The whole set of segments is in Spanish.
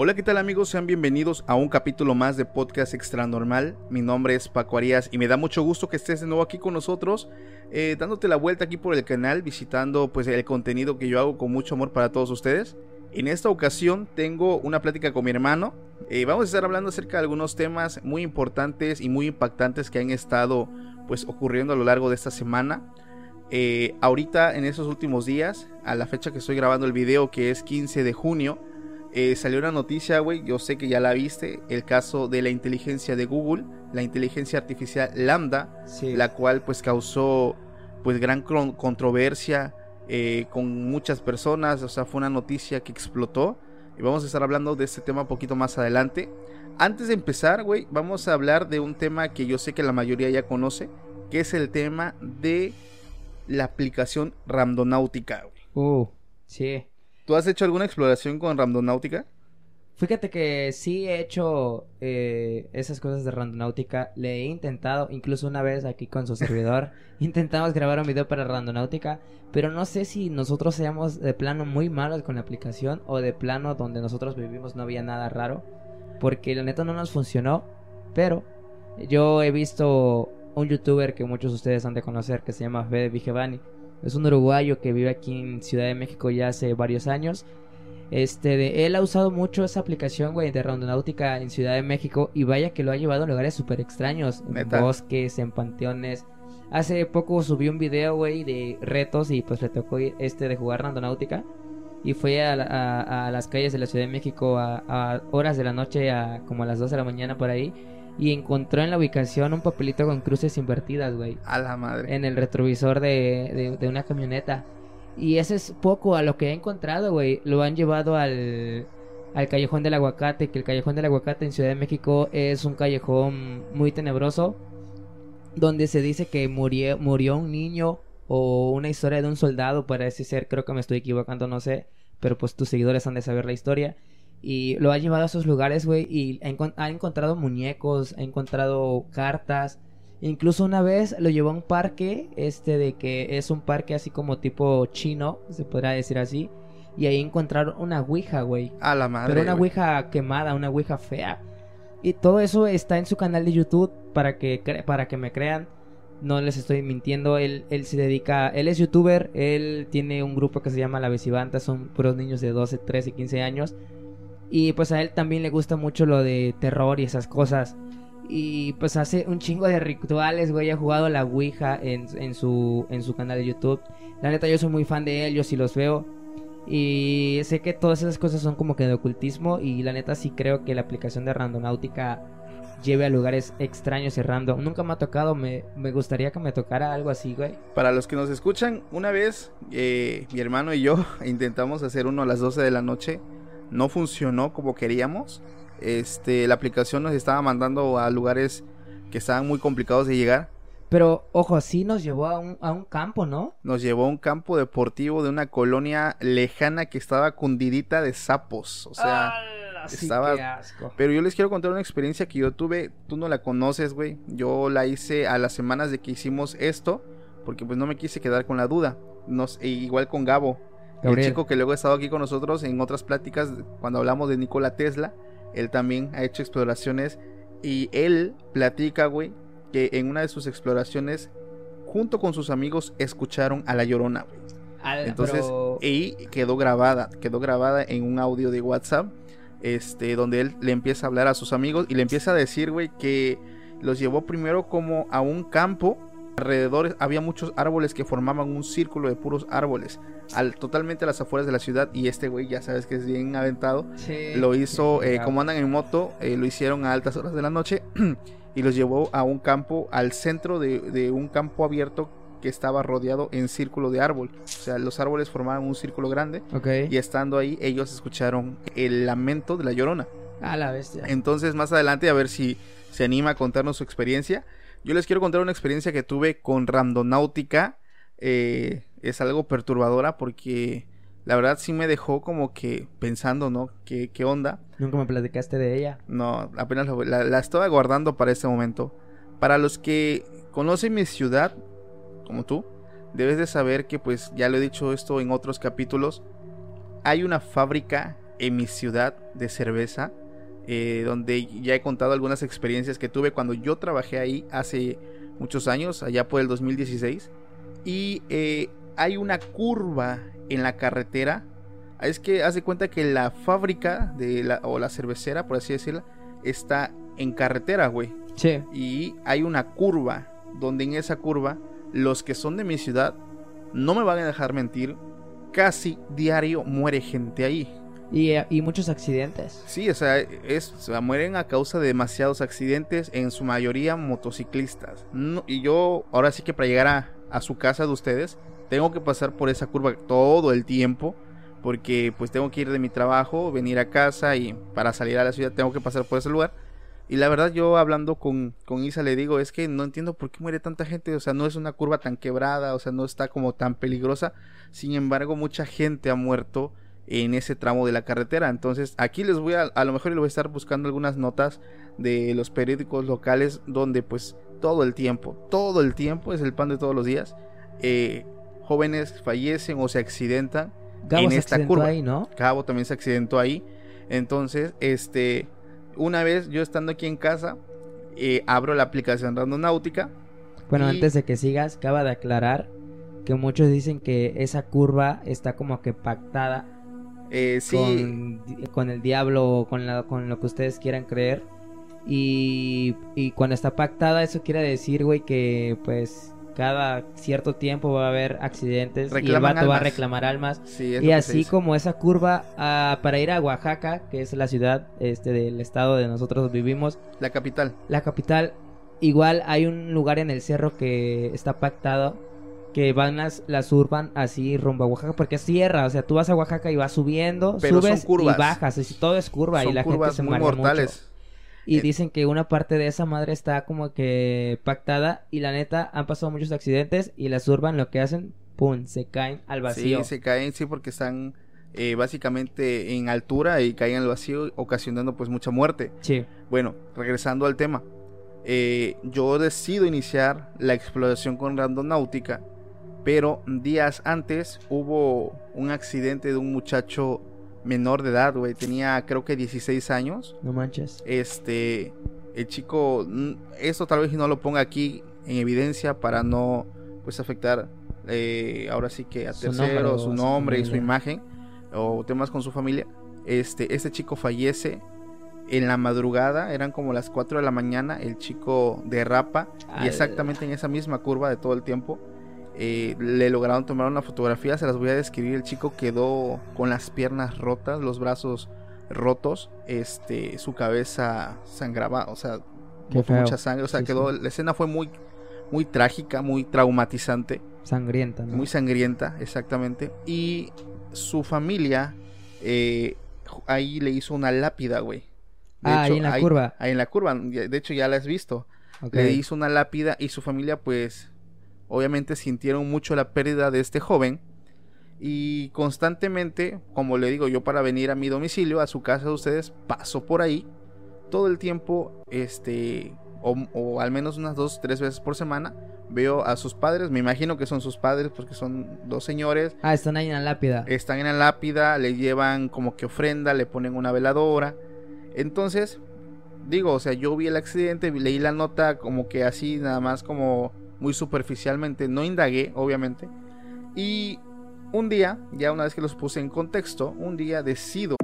Hola, ¿qué tal amigos? Sean bienvenidos a un capítulo más de Podcast Extra Normal. Mi nombre es Paco Arias y me da mucho gusto que estés de nuevo aquí con nosotros, eh, dándote la vuelta aquí por el canal, visitando pues el contenido que yo hago con mucho amor para todos ustedes. En esta ocasión tengo una plática con mi hermano. Eh, vamos a estar hablando acerca de algunos temas muy importantes y muy impactantes que han estado pues ocurriendo a lo largo de esta semana. Eh, ahorita en esos últimos días, a la fecha que estoy grabando el video, que es 15 de junio, eh, salió una noticia, güey, yo sé que ya la viste, el caso de la inteligencia de Google, la inteligencia artificial Lambda, Sí. la cual pues causó pues gran controversia eh, con muchas personas, o sea, fue una noticia que explotó y vamos a estar hablando de este tema un poquito más adelante. Antes de empezar, güey, vamos a hablar de un tema que yo sé que la mayoría ya conoce, que es el tema de la aplicación Randonáutica, güey. Uh, sí. ¿Tú has hecho alguna exploración con Randonáutica? Fíjate que sí he hecho eh, esas cosas de Randonáutica. Le he intentado, incluso una vez aquí con su servidor, intentamos grabar un video para Randonáutica. Pero no sé si nosotros seamos de plano muy malos con la aplicación o de plano donde nosotros vivimos no había nada raro. Porque la neta no nos funcionó. Pero yo he visto un youtuber que muchos de ustedes han de conocer que se llama Fede Vigevani. Es un uruguayo que vive aquí en Ciudad de México ya hace varios años. Este, de, él ha usado mucho esa aplicación, güey, de Randonáutica en Ciudad de México. Y vaya que lo ha llevado a lugares súper extraños. En bosques, en panteones. Hace poco subió un video, güey, de retos y pues le tocó ir, este de jugar Randonáutica. Y fue a, la- a- a las calles de la Ciudad de México a, a horas de la noche, a como a las 2 de la mañana por ahí. Y encontró en la ubicación un papelito con cruces invertidas, güey A la madre. en el retrovisor de, de- de una camioneta. Y ese es poco a lo que he encontrado, güey. Lo han llevado al, al Callejón del Aguacate, que el Callejón del Aguacate en Ciudad de México es un callejón muy tenebroso, donde se dice que murió, murió un niño o una historia de un soldado, parece ser, creo que me estoy equivocando, no sé, pero pues tus seguidores han de saber la historia. Y lo ha llevado a esos lugares, güey, y ha, encon- ha encontrado muñecos, ha encontrado cartas. Incluso una vez lo llevó a un parque, este de que es un parque así como tipo chino, se podrá decir así. Y ahí encontraron una ouija, güey. A la madre. Pero una güey. ouija quemada, una ouija fea. Y todo eso está en su canal de YouTube para que, cre- para que me crean. No les estoy mintiendo. Él, él se dedica, él es youtuber. Él tiene un grupo que se llama La Vesibanta. Son puros niños de 12, 13, 15 años. Y pues a él también le gusta mucho lo de terror y esas cosas. Y pues hace un chingo de rituales, güey. Ha jugado la Ouija en, en, su, en su canal de YouTube. La neta, yo soy muy fan de él. Yo sí los veo. Y sé que todas esas cosas son como que de ocultismo. Y la neta, sí creo que la aplicación de Randonáutica lleve a lugares extraños y random. Nunca me ha tocado. Me, me gustaría que me tocara algo así, güey. Para los que nos escuchan, una vez eh, mi hermano y yo intentamos hacer uno a las 12 de la noche. No funcionó como queríamos. Este, la aplicación nos estaba mandando a lugares que estaban muy complicados de llegar. Pero, ojo, sí nos llevó a un, a un campo, ¿no? Nos llevó a un campo deportivo de una colonia lejana que estaba cundidita de sapos. O sea, ¡Hala! Sí, estaba- qué asco. Pero yo les quiero contar una experiencia que yo tuve, tú no la conoces, güey. Yo la hice a las semanas de que hicimos esto, porque pues no me quise quedar con la duda. Nos, e igual con Gabo, Gabriel. el chico que luego ha estado aquí con nosotros en otras pláticas cuando hablamos de Nikola Tesla. Él también ha hecho exploraciones y él platica, güey, que en una de sus exploraciones junto con sus amigos escucharon a la llorona, güey. Al- Entonces, pero- y quedó grabada, quedó grabada en un audio de WhatsApp, este, donde él le empieza a hablar a sus amigos y le empieza a decir, güey, que los llevó primero como a un campo. Alrededor había muchos árboles que formaban un círculo de puros árboles, al, totalmente a las afueras de la ciudad. Y este güey, ya sabes que es bien aventado, Sí. lo hizo, eh, como andan en moto, eh, lo hicieron a altas horas de la noche y los llevó a un campo, al centro de, de un campo abierto que estaba rodeado en círculo de árbol. O sea, los árboles formaban un círculo grande Ok. y estando ahí ellos escucharon el lamento de la llorona. A la bestia. Entonces más adelante a ver si se anima a contarnos su experiencia. Yo les quiero contar una experiencia que tuve con Randonáutica. Eh, es algo perturbadora porque la verdad sí me dejó como que pensando, ¿no? ¿Qué, qué onda? Nunca me platicaste de ella. No, apenas lo- la, la estaba guardando para este momento. Para los que conocen mi ciudad, como tú, debes de saber que pues ya lo he dicho esto en otros capítulos. Hay una fábrica en mi ciudad de cerveza. Eh, donde ya he contado algunas experiencias que tuve cuando yo trabajé ahí hace muchos años, allá por el 2016. Y eh, hay una curva en la carretera. Es que hace cuenta que la fábrica de la, o la cervecera, por así decirlo, está en carretera, güey. Sí. Y hay una curva donde en esa curva los que son de mi ciudad no me van a dejar mentir. Casi diario muere gente ahí. Y, eh, y muchos accidentes. Sí, o sea, es, o sea, mueren a causa de demasiados accidentes, en su mayoría motociclistas. No- y yo, ahora sí que para llegar a, a su casa de ustedes, tengo que pasar por esa curva todo el tiempo, porque pues tengo que ir de mi trabajo, venir a casa y para salir a la ciudad tengo que pasar por ese lugar. Y la verdad yo hablando con, con Isa le digo, es que no entiendo por qué muere tanta gente, o sea, no es una curva tan quebrada, o sea, no está como tan peligrosa. Sin embargo, mucha gente ha muerto en ese tramo de la carretera. Entonces, aquí les voy a, a lo mejor les voy a estar buscando algunas notas de los periódicos locales donde pues todo el tiempo, todo el tiempo es el pan de todos los días. eh, jóvenes fallecen o se accidentan Gabo en se esta accidentó curva. ahí, ¿no? Cabo también se accidentó ahí. Entonces, este, una vez yo estando aquí en casa, eh, abro la aplicación Randonáutica. Bueno, Y- antes de que sigas, acaba de aclarar que muchos dicen que esa curva está como que pactada Eh, sí, con, con el diablo o con, la- con lo que ustedes quieran creer. Y, y cuando está pactada, eso quiere decir, güey, que pues cada cierto tiempo va a haber accidentes y el vato va a reclamar almas. sí, Y así como esa curva ah, para ir a Oaxaca, que es la ciudad este del estado de nosotros vivimos, la capital. la capital, igual hay un lugar en el cerro que está pactado que van las, las urban así rumbo a Oaxaca porque es tierra, o sea, tú vas a Oaxaca y vas subiendo, Pero subes curvas. y bajas, y todo es curva Son y la gente se muy mortales. mucho. Y Eh, dicen que una parte de esa madre está como que pactada y la neta han pasado muchos accidentes y las urban lo que hacen, pum, se caen al vacío. Sí, se caen, sí, porque están eh, básicamente en altura y caen al vacío, ocasionando pues mucha muerte. Sí. Bueno, regresando al tema. eh, yo decido iniciar la exploración con Randonáutica, pero días antes hubo un accidente de un muchacho menor de edad, güey. Tenía creo que 16 años. No manches. Este, el chico, mm, esto tal vez no lo ponga aquí en evidencia para no, pues afectar, eh, ahora sí que a Su nombre terceros, su nombre y su imagen o temas con su familia. Este, este chico fallece en la madrugada, eran como las 4 de la mañana, el chico derrapa Al- y exactamente en esa misma curva de todo el tiempo. Eh, le lograron tomar una fotografía, se las voy a describir. El chico quedó con las piernas rotas, los brazos rotos, este, su cabeza sangraba, o sea, mucha sangre, o sea, Sí, quedó, sí. la escena fue muy, muy trágica, muy traumatizante, Sangrienta, ¿no? muy sangrienta, exactamente. Y su familia eh, ahí le hizo una lápida, güey. De Ah, ahí en la curva. Ahí en la curva, de hecho ya la has visto le hizo una lápida y su familia pues obviamente sintieron mucho la pérdida de este joven y constantemente, como le digo yo para venir a mi domicilio, a su casa de ustedes, paso por ahí todo el tiempo, este, o, o al menos unas dos, tres veces por semana, veo a sus padres, me imagino que son sus padres porque son dos señores, Ah, están ahí en la lápida. están en la lápida, le llevan como que ofrenda, le ponen una veladora. Entonces, digo, o sea, yo vi el accidente, leí la nota como que así, nada más como muy superficialmente, no indagué, obviamente. Y un día, ya una vez que los puse en contexto, un día decido.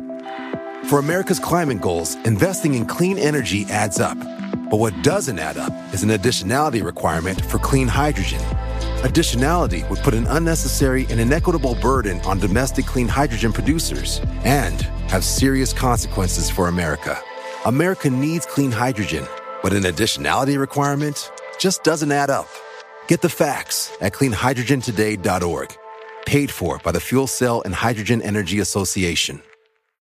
For America's climate goals, investing in clean energy adds up. But what doesn't add up is an additionality requirement for clean hydrogen. Additionality would put an unnecessary and inequitable burden on domestic clean hydrogen producers and have serious consequences for America. America needs clean hydrogen, but an additionality requirement just doesn't add up. Get the facts at cleanhydrogentoday.org. Paid for by the Fuel Cell and Hydrogen Energy Association.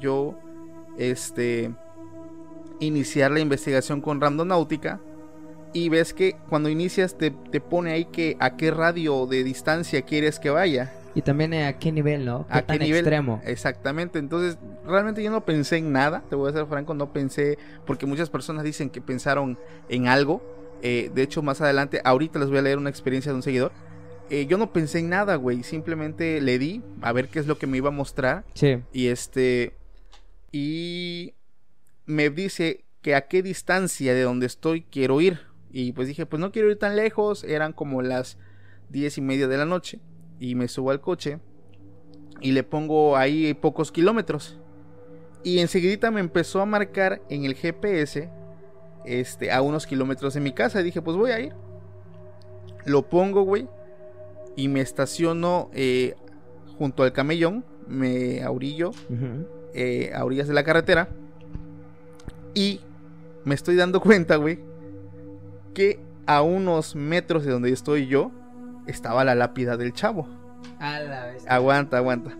Yo este iniciar la investigación con Randonáutica y ves que cuando inicias te, te pone ahí que a qué radio de distancia quieres que vaya. Y también eh, a qué nivel, ¿no? ¿Qué ¿A tan qué nivel? extremo? Exactamente. Entonces, realmente yo no pensé en nada. Te voy a ser franco, no pensé. Porque muchas personas dicen que pensaron en algo. Eh, de hecho, más adelante, ahorita les voy a leer una experiencia de un seguidor. Eh, yo no pensé en nada, güey. Simplemente le di a ver qué es lo que me iba a mostrar. Sí. Y este. Y me dice que a qué distancia de donde estoy quiero ir. Y pues dije, pues no quiero ir tan lejos. Eran como las diez y media de la noche. Y me subo al coche. Y le pongo ahí pocos kilómetros. Y enseguida me empezó a marcar en el GPS. Este, a unos kilómetros de mi casa. Y dije, pues voy a ir. Lo pongo, güey. Y me estaciono eh, junto al camellón. Me aurillo eh, a orillas de la carretera. Y me estoy dando cuenta, güey, que a unos metros de donde estoy yo estaba la lápida del chavo. A la vez. Aguanta, aguanta.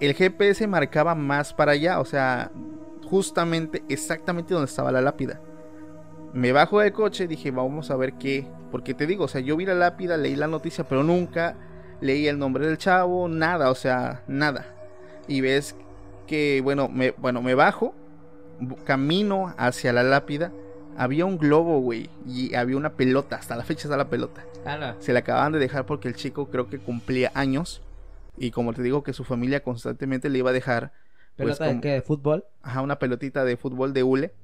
El GPS marcaba más para allá, o sea, justamente, exactamente donde estaba la lápida. Me bajo del coche, dije, vamos a ver qué. Porque te digo, o sea, yo vi la lápida, leí la noticia, pero nunca leí el nombre del chavo, nada, o sea, nada. Y ves que, bueno, me, bueno, me bajo, camino hacia la lápida. Había un globo, güey, y había una pelota, hasta la fecha está la pelota Ala. se la acababan de dejar porque el chico creo que cumplía años y como te digo que su familia constantemente le iba a dejar pues, ¿Pelota de qué? ¿De fútbol? ajá, una pelotita de fútbol de hule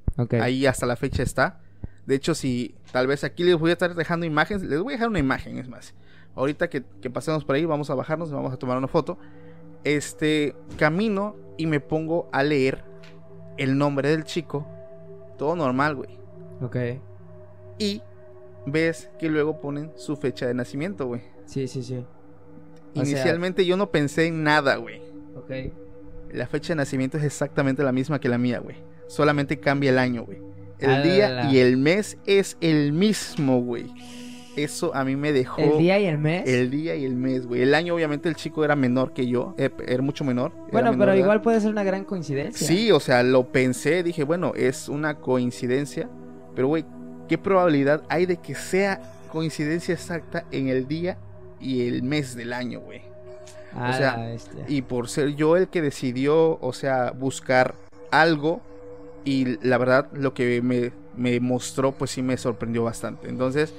ahí hasta la fecha está de hecho si tal vez aquí les voy a estar dejando imágenes les voy a dejar una imagen es más ahorita que, que pasemos por ahí vamos a bajarnos vamos a tomar una foto este camino y me pongo a leer el nombre del chico todo normal güey Ok. y ves que luego ponen su fecha de nacimiento güey Sí, sí, sí. O sea- Inicialmente yo no pensé en nada, güey. Ok. La fecha de nacimiento es exactamente la misma que la mía, güey. Solamente cambia el año, güey. El día y el mes es el mismo, güey. Eso a mí me dejó ¿El día y el mes? el día y el mes, güey. El año obviamente el chico era menor que yo, eh, era mucho menor. era Bueno, menor pero edad. igual puede ser una gran coincidencia. Sí, o sea, lo pensé, dije, bueno, es una coincidencia, pero güey, ¿qué probabilidad hay de que sea coincidencia exacta en el día y el mes del año, güey? A o sea. Y por ser yo el que decidió, o sea, buscar algo, y la verdad lo que me, me mostró, pues sí me sorprendió bastante. Entonces,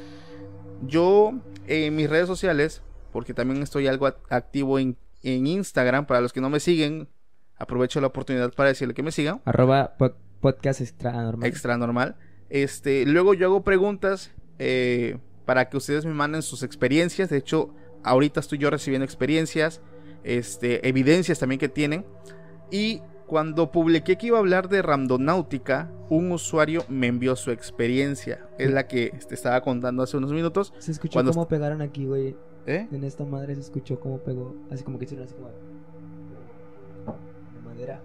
yo en mis redes sociales, porque también estoy algo act- activo en, en Instagram, para los que no me siguen, aprovecho la oportunidad para decirle que me sigan. Arroba po- podcast extra normal. Extra normal. Este, luego yo hago preguntas eh, para que ustedes me manden sus experiencias. De hecho, ahorita estoy yo recibiendo experiencias, este, evidencias también que tienen. Y cuando publiqué que iba a hablar de randonáutica, un usuario me envió su experiencia. Es la que te estaba contando hace unos minutos. Se escuchó Cuando cómo pegaron aquí, güey. ¿Eh? En esta madre se escuchó cómo pegó. Así como que hicieron así como... De madera.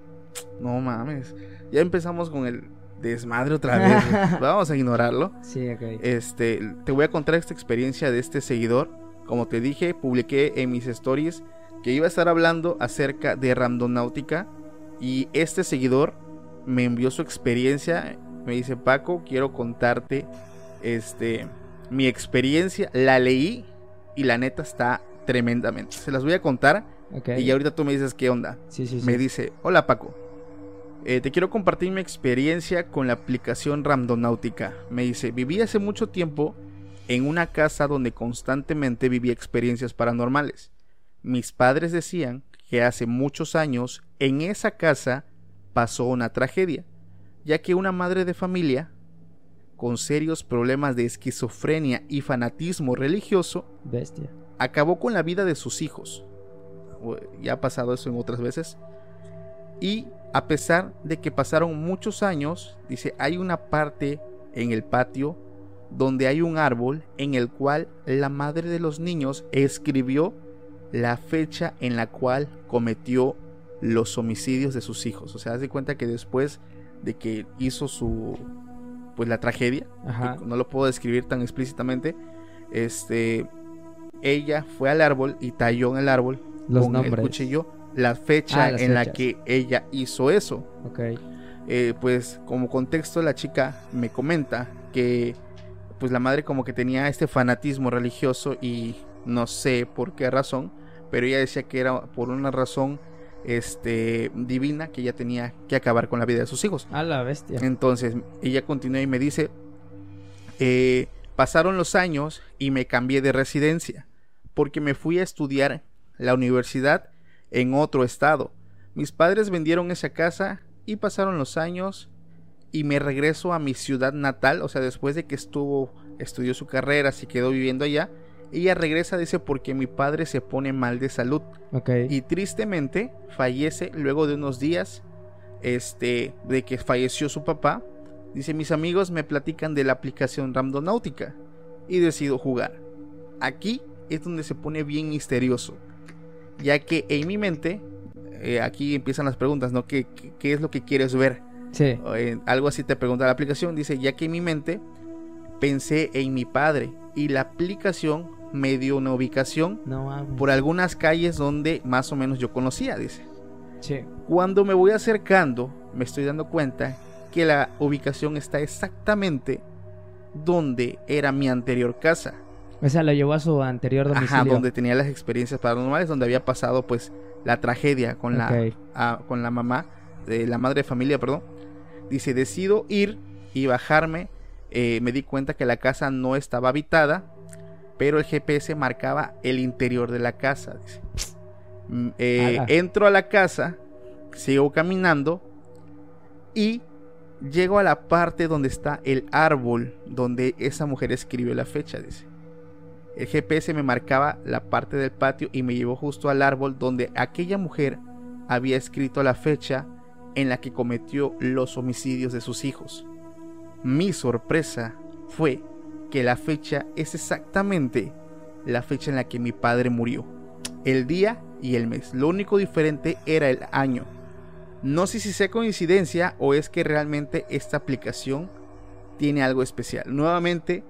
No mames. Ya empezamos con el desmadre otra vez. Vamos a ignorarlo. Sí, ok. Este, te voy a contar esta experiencia de este seguidor. Como te dije, publiqué en mis stories que iba a estar hablando acerca de randonáutica y este seguidor me envió su experiencia. Me dice, "Paco, quiero contarte este mi experiencia, la leí y la neta está tremendamente. Se las voy a contar y ahorita tú me dices qué onda. Sí, sí, sí. Me dice, hola Paco, Eh, te quiero compartir mi experiencia con la aplicación Randonáutica. Me dice, viví hace mucho tiempo en una casa donde constantemente vivía experiencias paranormales. Mis padres decían que hace muchos años en esa casa pasó una tragedia, ya que una madre de familia con serios problemas de esquizofrenia y fanatismo religioso Bestia. acabó con la vida de sus hijos. Ya ha pasado eso en otras veces. Y a pesar de que pasaron muchos años, dice, hay una parte en el patio donde hay un árbol en el cual la madre de los niños escribió la fecha en la cual cometió los homicidios de sus hijos. O sea, haz de cuenta que después de que hizo su pues la tragedia, que no lo puedo describir tan explícitamente, este ella fue al árbol y talló en el árbol Los con el nombres. cuchillo la fecha Ah, en la que ella hizo eso. Ok. Eh, pues como contexto la chica me comenta que pues la madre como que tenía este fanatismo religioso y no sé por qué razón, pero ella decía que era por una razón este divina que ella tenía que acabar con la vida de sus hijos. A la bestia. Entonces ella continúa y me dice, eh, pasaron los años y me cambié de residencia porque me fui a estudiar la universidad en otro estado. Mis padres vendieron esa casa y pasaron los años y me regreso a mi ciudad natal, o sea, después de que estuvo, estudió su carrera, se quedó viviendo allá, ella regresa, dice, porque mi padre se pone mal de salud y tristemente fallece luego de unos días este de que falleció su papá. Dice mis amigos me platican de la aplicación Randonáutica y decido jugar. Aquí es donde se pone bien misterioso ya que en mi mente eh, aquí empiezan las preguntas no ¿Qué, qué, qué es lo que quieres ver Sí. eh, algo así te pregunta la aplicación. Dice, ya que en mi mente pensé en mi padre y la aplicación me dio una ubicación No por algunas calles donde más o menos yo conocía, dice. Sí. Cuando me voy acercando, me estoy dando cuenta que la ubicación está exactamente donde era mi anterior casa. O sea, lo llevó a su anterior domicilio. Ajá, donde tenía las experiencias paranormales, donde había pasado pues la tragedia con la Ok. a- con la mamá, de la madre de familia, perdón. Dice, decido ir y bajarme. Eh, me di cuenta que la casa no estaba habitada, pero el GPS marcaba el interior de la casa. dice. Mm, eh, entro a la casa, sigo caminando y llego a la parte donde está el árbol donde esa mujer escribió la fecha, dice. El GPS me marcaba la parte del patio y me llevó justo al árbol donde aquella mujer había escrito la fecha en la que cometió los homicidios de sus hijos. Mi sorpresa fue que la fecha es exactamente la fecha en la que mi padre murió. El día y el mes. Lo único diferente era el año. No sé si sea coincidencia o es que realmente esta aplicación tiene algo especial. Nuevamente,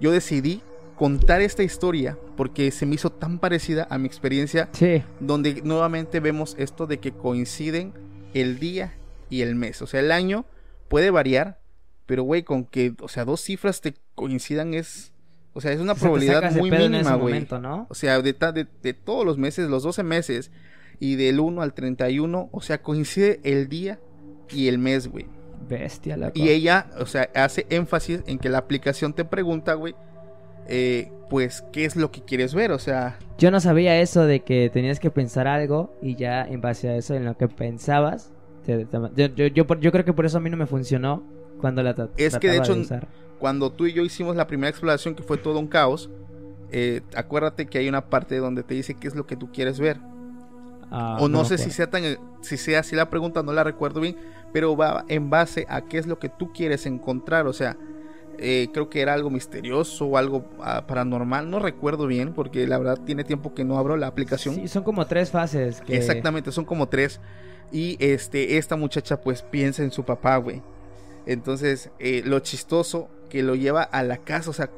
yo decidí contar esta historia porque se me hizo tan parecida a mi experiencia Sí. donde nuevamente vemos esto de que coinciden el día y el mes. O sea, el año puede variar, pero güey, con que, o sea, dos cifras te coincidan es, o sea, es una O sea, probabilidad muy mínima, güey. ¿no? O sea, de, de, de todos los meses, los 12 meses, y del 1 al 31, o sea, coincide el día y el mes, güey. Bestia, loco. Y ella, o sea, hace énfasis en que la aplicación te pregunta, güey, eh, pues, ¿qué es lo que quieres ver? O sea, Yo no sabía eso de que tenías que pensar algo y ya en base a eso, en lo que pensabas, te- te- yo, yo, yo, por- yo creo que por eso a mí no me funcionó cuando la Es que, de hecho, cuando tú y yo hicimos la primera exploración, que fue todo un caos, eh, acuérdate que hay una parte donde te dice qué es lo que tú quieres ver. Ah, o no, sé si sea tan, si sea así la pregunta, no la recuerdo bien, pero va en base a qué es lo que tú quieres encontrar. O sea, eh, creo que era algo misterioso o algo ah, paranormal, no recuerdo bien, porque la verdad tiene tiempo que no abro la aplicación. Sí, son como tres fases. Que... Exactamente, son como tres. Y este, esta muchacha pues piensa en su papá, güey. Entonces, eh, lo chistoso que lo lleva a la casa, o sea,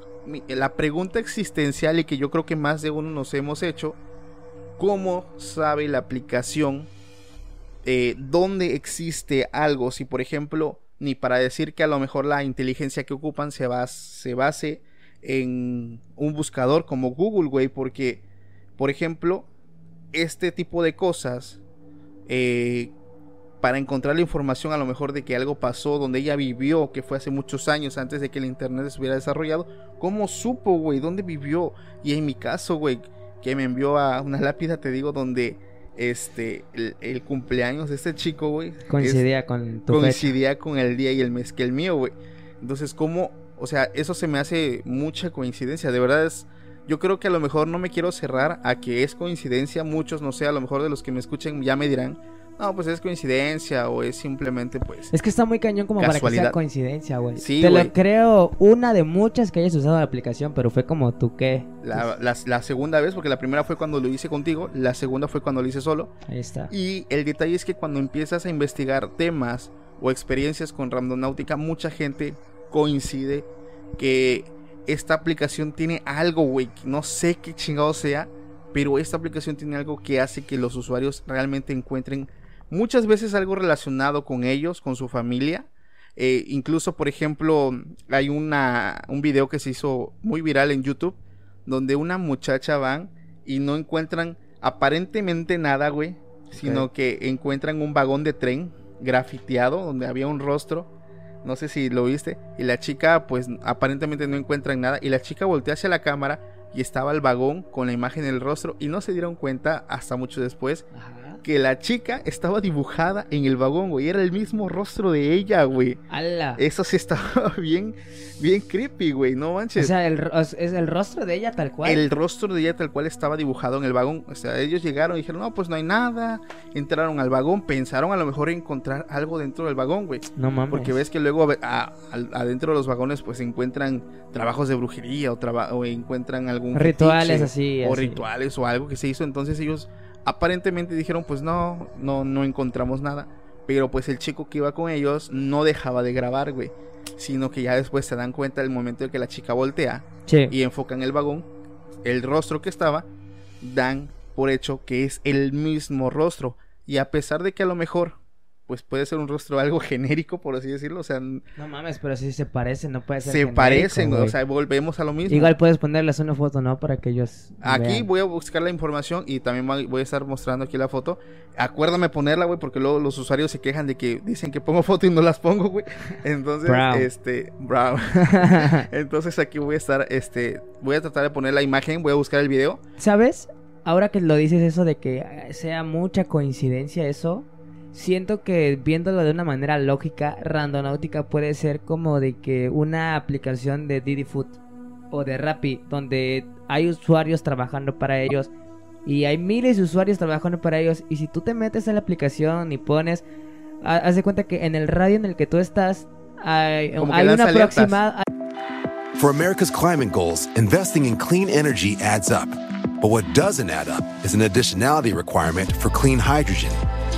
la pregunta existencial y que yo creo que más de uno nos hemos hecho, ¿cómo sabe la aplicación eh, dónde existe algo? Si por ejemplo, ni para decir que a lo mejor la inteligencia que ocupan se, bas- se base en un buscador como Google, güey, porque, por ejemplo, este tipo de cosas, eh, para encontrar la información a lo mejor de que algo pasó donde ella vivió, que fue hace muchos años antes de que el internet se hubiera desarrollado, ¿cómo supo, güey? ¿Dónde vivió? Y en mi caso, güey, que me envió a una lápida, te digo, donde este el, el cumpleaños de este chico, güey, es- Coincidía con tu fecha. coincidía con el día y el mes que el mío, güey. Entonces, ¿cómo? O sea, eso se me hace mucha coincidencia. De verdad es. Yo creo que a lo mejor no me quiero cerrar a que es coincidencia. Muchos, no sé, a lo mejor de los que me escuchen ya me dirán. No, pues es coincidencia o es simplemente pues... Es que está muy cañón como para que sea Casualidad. coincidencia, güey. Sí, Te lo creo una de muchas que hayas usado la aplicación, pero fue como tú qué. La, la- la segunda vez, porque la primera fue cuando lo hice contigo, la segunda fue cuando lo hice solo. Ahí está. Y el detalle es que cuando empiezas a investigar temas o experiencias con Randonáutica, mucha gente coincide que esta aplicación tiene algo, güey, no sé qué chingado sea, pero esta aplicación tiene algo que hace que los usuarios realmente encuentren muchas veces algo relacionado con ellos, con su familia. Eh, incluso, por ejemplo, hay una, un video que se hizo muy viral en YouTube, donde una muchacha van y no encuentran aparentemente nada, güey, sino que encuentran un vagón de tren grafiteado donde había un rostro. No sé si lo viste. Y la chica, pues aparentemente no encuentran nada. Y la chica voltea hacia la cámara y estaba el vagón con la imagen del rostro. Y no se dieron cuenta hasta mucho después Ajá. Que la chica estaba dibujada en el vagón, güey. Era el mismo rostro de ella, güey. ¡Hala! Eso sí estaba bien, bien creepy, güey. No O manches. sea, el, es el rostro de ella tal cual. El rostro de ella tal cual estaba dibujado en el vagón. O sea, ellos llegaron y dijeron, no, pues no hay nada. Entraron al vagón, pensaron a lo mejor encontrar algo dentro del vagón, güey. No mames. Porque ves que luego adentro de los vagones pues encuentran trabajos de brujería o, traba- o encuentran algún Rituales fetiche así, o así. rituales o algo que se hizo. Entonces ellos aparentemente dijeron pues no, no, no encontramos nada. Pero pues el chico que iba con ellos no dejaba de grabar, güey. Sino que ya después se dan cuenta del momento en que la chica voltea Sí. y enfocan el vagón, el rostro que estaba, dan por hecho que es el mismo rostro. Y a pesar de que a lo mejor, pues puede ser un rostro algo genérico, por así decirlo, o sea, No mames, pero sí se parecen, no puede ser. se genérico, parecen, güey. o sea, volvemos a lo mismo. Igual puedes ponerles una foto, ¿no? Para que ellos. Aquí vean. voy a buscar la información y también voy a estar mostrando aquí la foto. Acuérdame ponerla, güey, porque luego los usuarios se quejan de que dicen que pongo foto y no las pongo, güey. Entonces, Brown. este, brown. Entonces aquí voy a estar, este, voy a tratar de poner la imagen, voy a buscar el video. ¿Sabes? Ahora que lo dices eso de que sea mucha coincidencia eso, siento que viéndolo de una manera lógica, Randonáutica puede ser como de que una aplicación de Didi Food o de Rappi, donde hay usuarios trabajando para ellos y hay miles de usuarios trabajando para ellos y si tú te metes en la aplicación y pones, ha- haz de cuenta que en el radio en el que tú estás hay, hay una aproximada, For America's climate goals, investing in clean energy adds up. But what doesn't add up is an additionality requirement for clean hydrogen.